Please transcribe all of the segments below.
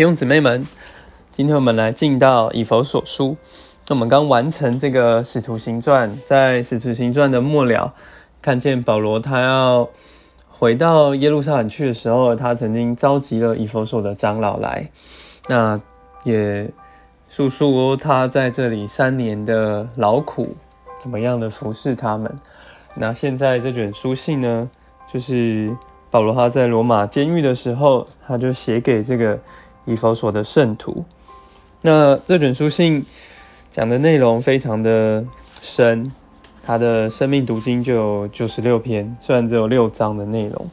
弟兄姊妹们，今天我们来进到以佛所书。那我们刚完成这个使徒行传，在使徒行传的末了，看见保罗他要回到耶路撒冷去的时候，他曾经召集了以佛所的长老来，那也述述他在这里三年的劳苦，怎么样的服侍他们。那现在这卷书信呢，就是保罗他在罗马监狱的时候，他就写给这个。以佛所的圣徒，那这卷书信讲的内容非常的深，他的生命读经就有九十六篇，虽然只有六章的内容，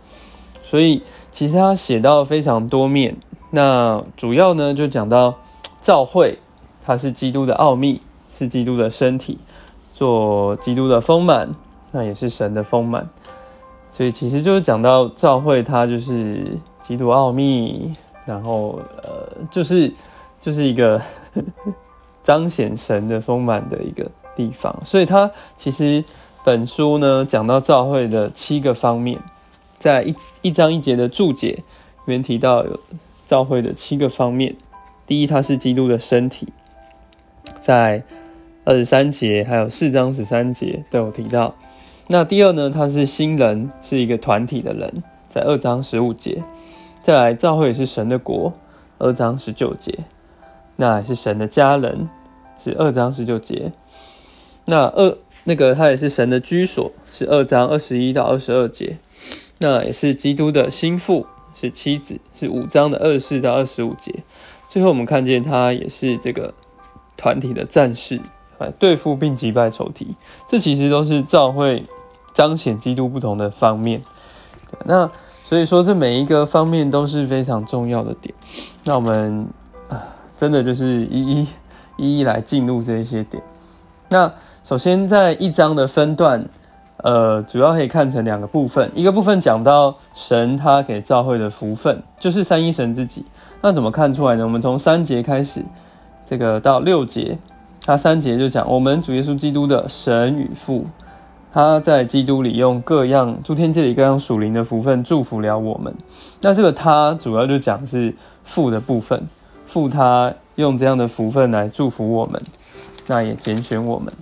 所以其实他写到非常多面。那主要呢就讲到教会，它是基督的奥秘，是基督的身体，做基督的丰满，那也是神的丰满。所以其实就是讲到教会，它就是基督奥秘。然后，呃，就是就是一个 彰显神的丰满的一个地方，所以它其实本书呢讲到教会的七个方面，在一一章一节的注解里面提到有教会的七个方面。第一，它是基督的身体，在二十三节还有四章十三节都有提到。那第二呢，它是新人，是一个团体的人，在二章十五节。再来，教会也是神的国，二章十九节；那也是神的家人，是二章十九节。那二那个他也是神的居所，是二章二十一到二十二节。那也是基督的心腹，是妻子，是五章的二十四到二十五节。最后我们看见他也是这个团体的战士，来对付并击败仇敌。这其实都是教会彰显基督不同的方面。那。所以说，这每一个方面都是非常重要的点。那我们啊，真的就是一一一一来进入这些点。那首先，在一章的分段，呃，主要可以看成两个部分。一个部分讲到神他给教会的福分，就是三一神自己。那怎么看出来呢？我们从三节开始，这个到六节，他三节就讲我们主耶稣基督的神与父。他在基督里用各样诸天界里各样属灵的福分祝福了我们。那这个他主要就讲是父的部分，父他用这样的福分来祝福我们，那也拣选我们。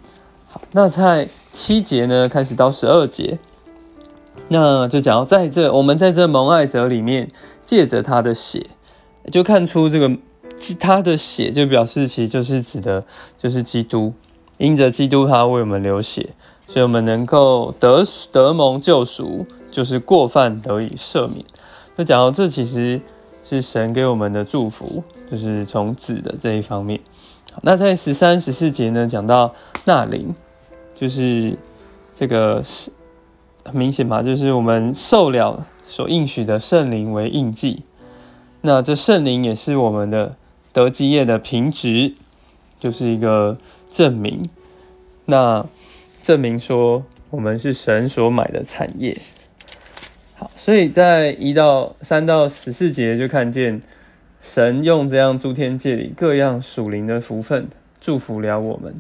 好，那在七节呢开始到十二节，那就讲到在这我们在这蒙爱者里面借着他的血，就看出这个他的血就表示其实就是指的就是基督，因着基督他为我们流血。所以，我们能够得得蒙救赎，就是过犯得以赦免。那讲到这，其实是神给我们的祝福，就是从子的这一方面。那在十三、十四节呢，讲到纳灵，就是这个是很明显嘛，就是我们受了所应许的圣灵为印记。那这圣灵也是我们的得基业的凭值，就是一个证明。那证明说我们是神所买的产业。好，所以在一到三到十四节就看见神用这样诸天界里各样属灵的福分祝福了我们。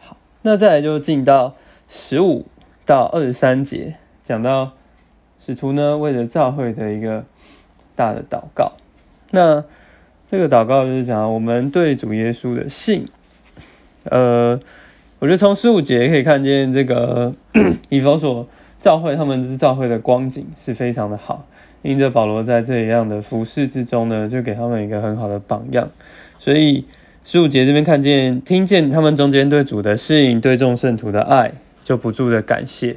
好，那再来就进到十五到二十三节，讲到使徒呢为了召会的一个大的祷告。那这个祷告就是讲我们对主耶稣的信，呃。我觉得从十五节可以看见这个 以弗所教会，他们是教会的光景是非常的好。因着保罗在这样的服饰之中呢，就给他们一个很好的榜样。所以十五节这边看见、听见他们中间对主的适应、对众圣徒的爱，就不住的感谢。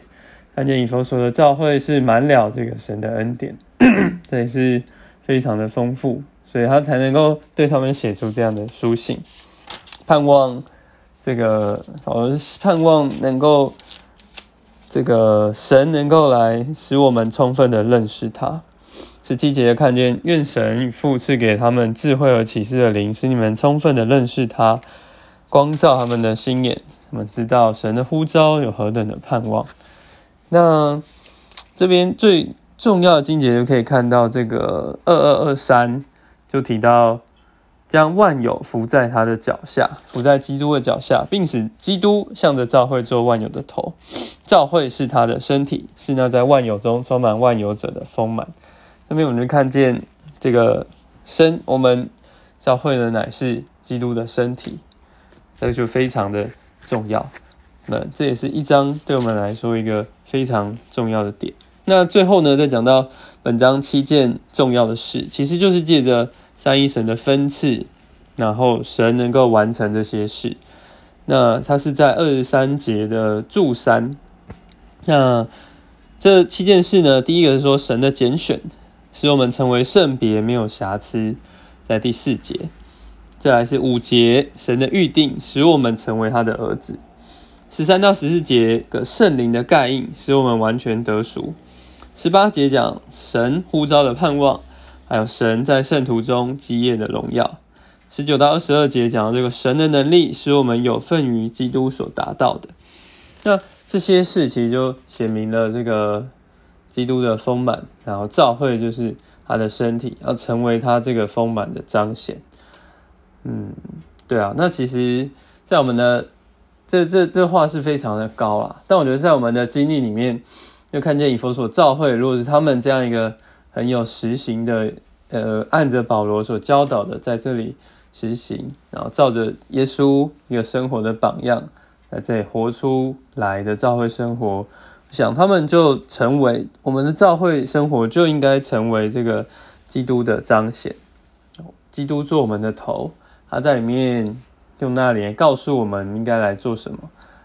看见以弗所的教会是满了这个神的恩典，这也是非常的丰富，所以他才能够对他们写出这样的书信，盼望。这个我盼望能够，这个神能够来使我们充分的认识他。是季节看见，愿神父赐给他们智慧和启示的灵，使你们充分的认识他，光照他们的心眼，他们知道神的呼召有何等的盼望。那这边最重要的经节就可以看到，这个二二二三就提到。将万有伏在他的脚下，伏在基督的脚下，并使基督向着教会做万有的头。教会是他的身体，是那在万有中充满万有者的丰满。这边我们就看见这个身，我们教会呢乃是基督的身体，这个就非常的重要。那这也是一章对我们来说一个非常重要的点。那最后呢，再讲到本章七件重要的事，其实就是借着三一神的分赐，然后神能够完成这些事。那它是在二十三节的柱三。那这七件事呢，第一个是说神的拣选，使我们成为圣别，没有瑕疵，在第四节。再来是五节，神的预定，使我们成为他的儿子。十三到十四节个圣灵的盖印，使我们完全得赎。十八节讲神呼召的盼望，还有神在圣徒中基业的荣耀。十九到二十二节讲到这个神的能力，使我们有份于基督所达到的。那这些事其实就写明了这个基督的丰满，然后教会就是他的身体，要成为他这个丰满的彰显。嗯，对啊，那其实，在我们的这这这话是非常的高啦，但我觉得在我们的经历里面，就看见以佛所教会，如果是他们这样一个很有实行的，呃，按着保罗所教导的，在这里实行，然后照着耶稣一个生活的榜样，在这里活出来的教会生活，想他们就成为我们的教会生活就应该成为这个基督的彰显，基督做我们的头，他在里面。用那里告诉我们应该来做什么？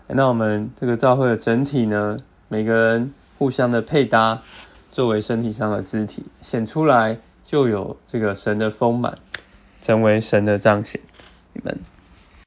那我们这个教会的整体呢？每个人互相的配搭，作为身体上的肢体显出来，就有这个神的丰满，成为神的彰显。你们。